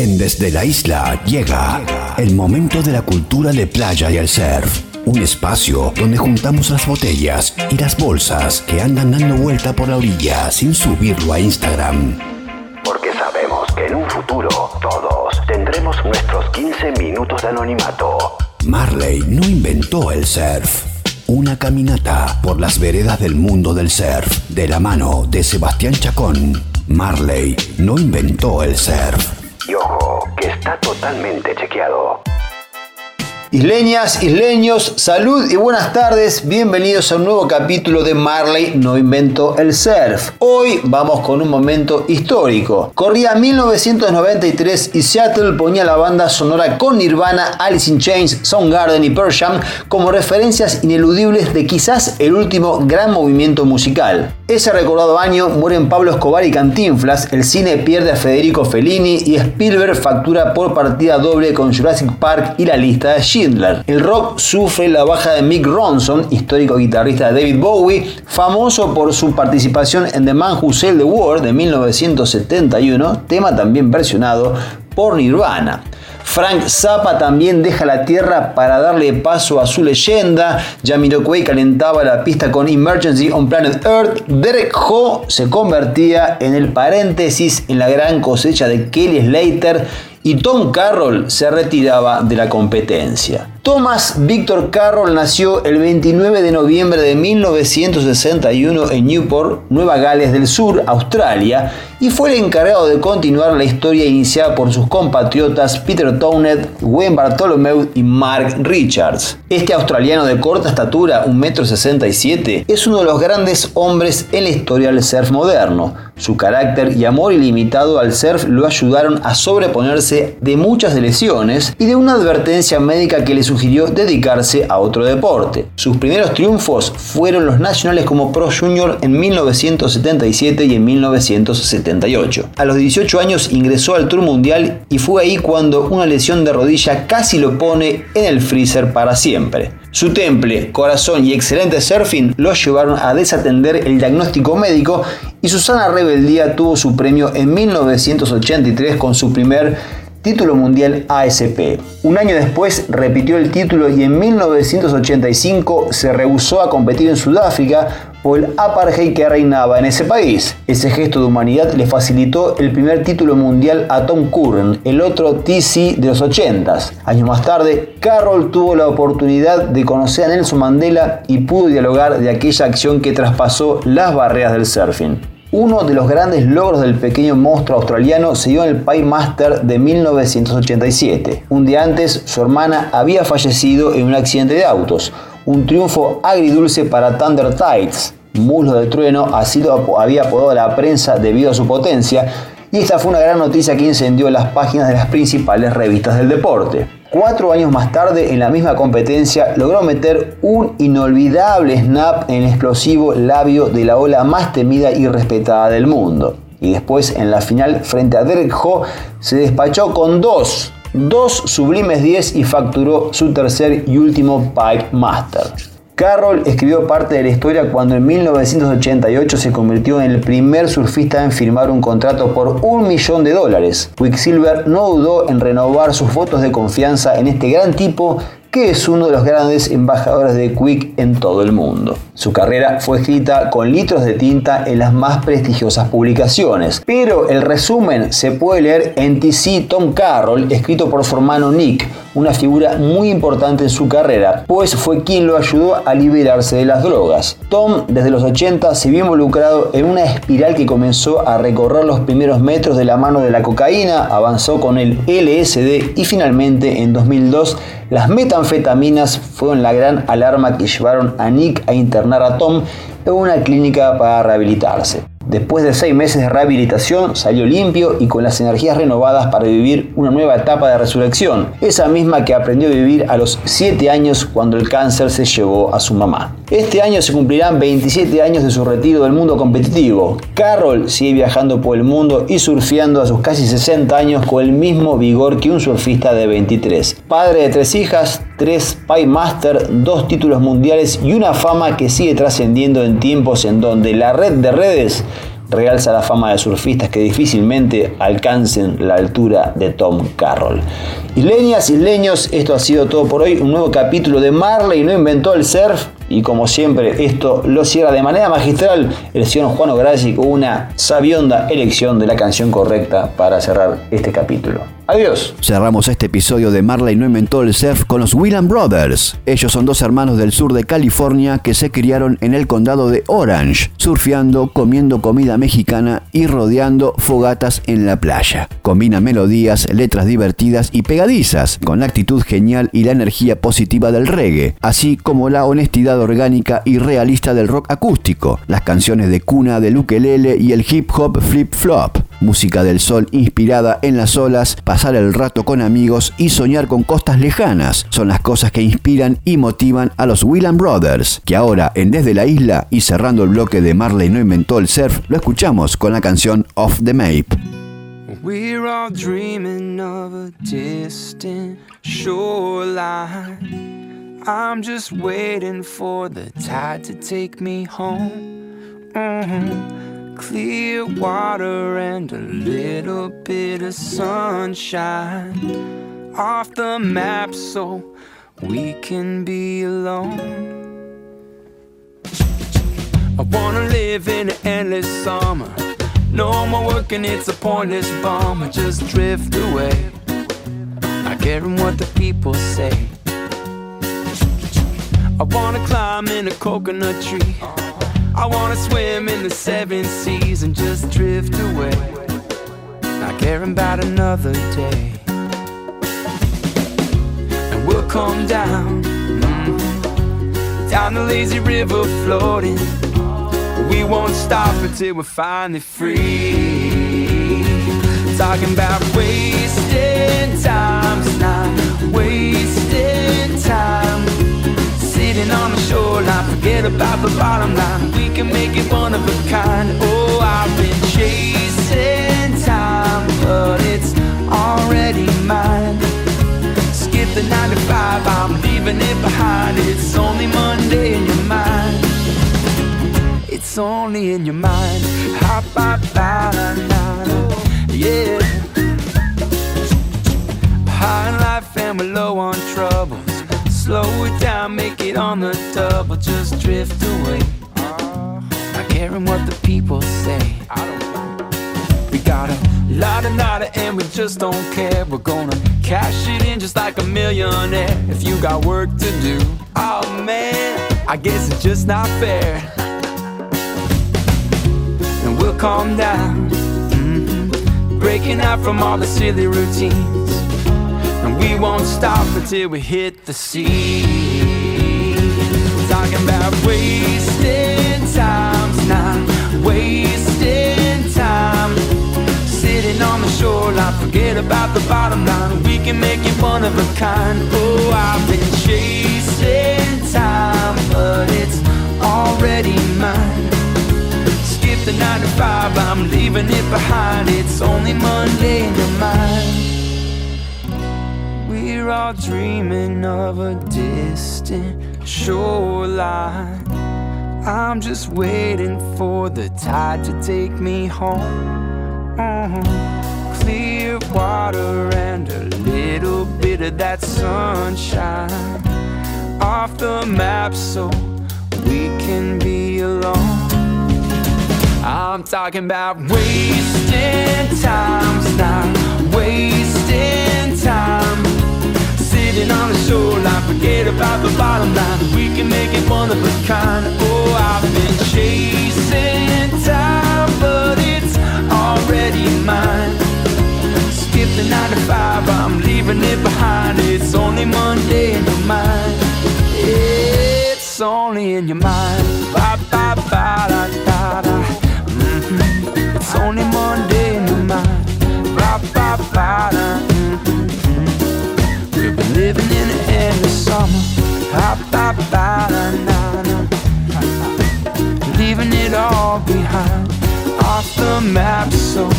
En Desde la Isla llega el momento de la cultura de playa y el surf. Un espacio donde juntamos las botellas y las bolsas que andan dando vuelta por la orilla sin subirlo a Instagram. Porque sabemos que en un futuro todos tendremos nuestros 15 minutos de anonimato. Marley no inventó el surf. Una caminata por las veredas del mundo del surf de la mano de Sebastián Chacón. Marley no inventó el surf. Totalmente chequeado. Isleñas, isleños, salud y buenas tardes. Bienvenidos a un nuevo capítulo de Marley No Invento el Surf. Hoy vamos con un momento histórico. Corría 1993 y Seattle ponía la banda sonora con Nirvana, Alice in Chains, Soundgarden y Pearl Jam como referencias ineludibles de quizás el último gran movimiento musical. Ese recordado año mueren Pablo Escobar y Cantinflas, el cine pierde a Federico Fellini y Spielberg factura por partida doble con Jurassic Park y la lista de el rock sufre la baja de Mick Ronson, histórico guitarrista de David Bowie, famoso por su participación en The Man Who Sailed the World de 1971, tema también versionado por Nirvana. Frank Zappa también deja la tierra para darle paso a su leyenda. Jamiroquai calentaba la pista con Emergency on Planet Earth. Derek Ho se convertía en el paréntesis en la gran cosecha de Kelly Slater y Tom Carroll se retiraba de la competencia. Thomas Victor Carroll nació el 29 de noviembre de 1961 en Newport, Nueva Gales del Sur, Australia, y fue el encargado de continuar la historia iniciada por sus compatriotas Peter Townend, Wayne Bartholomew y Mark Richards. Este australiano de corta estatura, 1,67 m, es uno de los grandes hombres en la historia del surf moderno. Su carácter y amor ilimitado al surf lo ayudaron a sobreponerse de muchas lesiones y de una advertencia médica que le sugirió dedicarse a otro deporte. Sus primeros triunfos fueron los nacionales como Pro Junior en 1977 y en 1978. A los 18 años ingresó al Tour Mundial y fue ahí cuando una lesión de rodilla casi lo pone en el freezer para siempre. Su temple, corazón y excelente surfing lo llevaron a desatender el diagnóstico médico y Susana Rebeldía tuvo su premio en 1983 con su primer título mundial ASP. Un año después repitió el título y en 1985 se rehusó a competir en Sudáfrica por el apartheid que reinaba en ese país. Ese gesto de humanidad le facilitó el primer título mundial a Tom Curran, el otro TC de los 80s. Años más tarde, Carroll tuvo la oportunidad de conocer a Nelson Mandela y pudo dialogar de aquella acción que traspasó las barreras del surfing. Uno de los grandes logros del pequeño monstruo australiano se dio en el Pie Master de 1987. Un día antes, su hermana había fallecido en un accidente de autos. Un triunfo agridulce para Thunder Tides. Muslo de trueno, había apodado la prensa debido a su potencia, y esta fue una gran noticia que incendió las páginas de las principales revistas del deporte. Cuatro años más tarde, en la misma competencia, logró meter un inolvidable snap en el explosivo labio de la ola más temida y respetada del mundo. Y después, en la final, frente a Derek Ho, se despachó con dos, dos sublimes 10 y facturó su tercer y último Pike Master. Carroll escribió parte de la historia cuando en 1988 se convirtió en el primer surfista en firmar un contrato por un millón de dólares. Quicksilver no dudó en renovar sus votos de confianza en este gran tipo que es uno de los grandes embajadores de Quick en todo el mundo. Su carrera fue escrita con litros de tinta en las más prestigiosas publicaciones, pero el resumen se puede leer en TC Tom Carroll, escrito por su hermano Nick, una figura muy importante en su carrera, pues fue quien lo ayudó a liberarse de las drogas. Tom, desde los 80, se vio involucrado en una espiral que comenzó a recorrer los primeros metros de la mano de la cocaína, avanzó con el LSD y finalmente en 2002 las metanfetaminas fueron la gran alarma que llevaron a Nick a internar a Tom en una clínica para rehabilitarse. Después de seis meses de rehabilitación, salió limpio y con las energías renovadas para vivir una nueva etapa de resurrección, esa misma que aprendió a vivir a los 7 años cuando el cáncer se llevó a su mamá. Este año se cumplirán 27 años de su retiro del mundo competitivo. Carroll sigue viajando por el mundo y surfeando a sus casi 60 años con el mismo vigor que un surfista de 23. Padre de tres hijas, tres Pie Master, dos títulos mundiales y una fama que sigue trascendiendo en tiempos en donde la red de redes realza la fama de surfistas que difícilmente alcancen la altura de Tom Carroll. Isleñas, isleños, esto ha sido todo por hoy. Un nuevo capítulo de Marley no inventó el surf. Y como siempre, esto lo cierra de manera magistral el señor Juan Ograzi con una sabionda elección de la canción correcta para cerrar este capítulo. Adiós. Cerramos este episodio de Marley no inventó el surf con los William Brothers. Ellos son dos hermanos del sur de California que se criaron en el condado de Orange, surfeando, comiendo comida mexicana y rodeando fogatas en la playa. Combina melodías, letras divertidas y pegadizas, con la actitud genial y la energía positiva del reggae, así como la honestidad orgánica y realista del rock acústico, las canciones de cuna del ukelele y el hip hop flip flop música del sol inspirada en las olas, pasar el rato con amigos y soñar con costas lejanas son las cosas que inspiran y motivan a los William Brothers, que ahora en Desde la Isla y cerrando el bloque de Marley no inventó el surf, lo escuchamos con la canción Off the Map. We're all dreaming of a distant shoreline. I'm just waiting for the tide to take me home. Mm-hmm. clear water and a little bit of sunshine off the map so we can be alone. I wanna live in an endless summer. No more working, it's a pointless bummer. Just drift away, not caring what the people say. I wanna climb in a coconut tree. I wanna swim in the seven seas and just drift away, not caring about another day. And we'll come down, mm, down the lazy river floating. We won't stop until we're finally free. Talking about wasting time tonight, wasting time. Forget about the bottom line. We can make it one of a kind. Oh, I've been chasing time, but it's already mine. Skip the nine to five, I'm leaving it behind. It's only Monday in your mind. It's only in your mind. Hop, hop. Yeah. High in life and we're low on troubles. Slow it down, make it on the double, just drift away. Not caring what the people say. We got a lot of nada and we just don't care. We're gonna cash it in just like a millionaire. If you got work to do, oh man, I guess it's just not fair. And we'll calm down, mm-hmm. breaking out from all the silly routines. We won't stop until we hit the sea. Talking about wasting time tonight, wasting time. Sitting on the shoreline, forget about the bottom line. We can make it one of a kind. Oh, I've been chasing time, but it's already mine. Skip the nine to five, I'm leaving it behind. It's only Monday dreaming of a distant shoreline. I'm just waiting for the tide to take me home. Mm-hmm. Clear water and a little bit of that sunshine off the map so we can be alone. I'm talking about wasting times now, sitting on the shoreline, forget about the bottom line. We can make it one of a kind. Oh, I've been chasing time, but it's already mine. Skip the nine to five, I'm leaving it behind. It's only Monday in your mind. It's only in your mind. Ba ba ba da da da. Mm-hmm. It's only Monday in your mind. Ba ba ba da. Living Leaving it all behind. Off the map so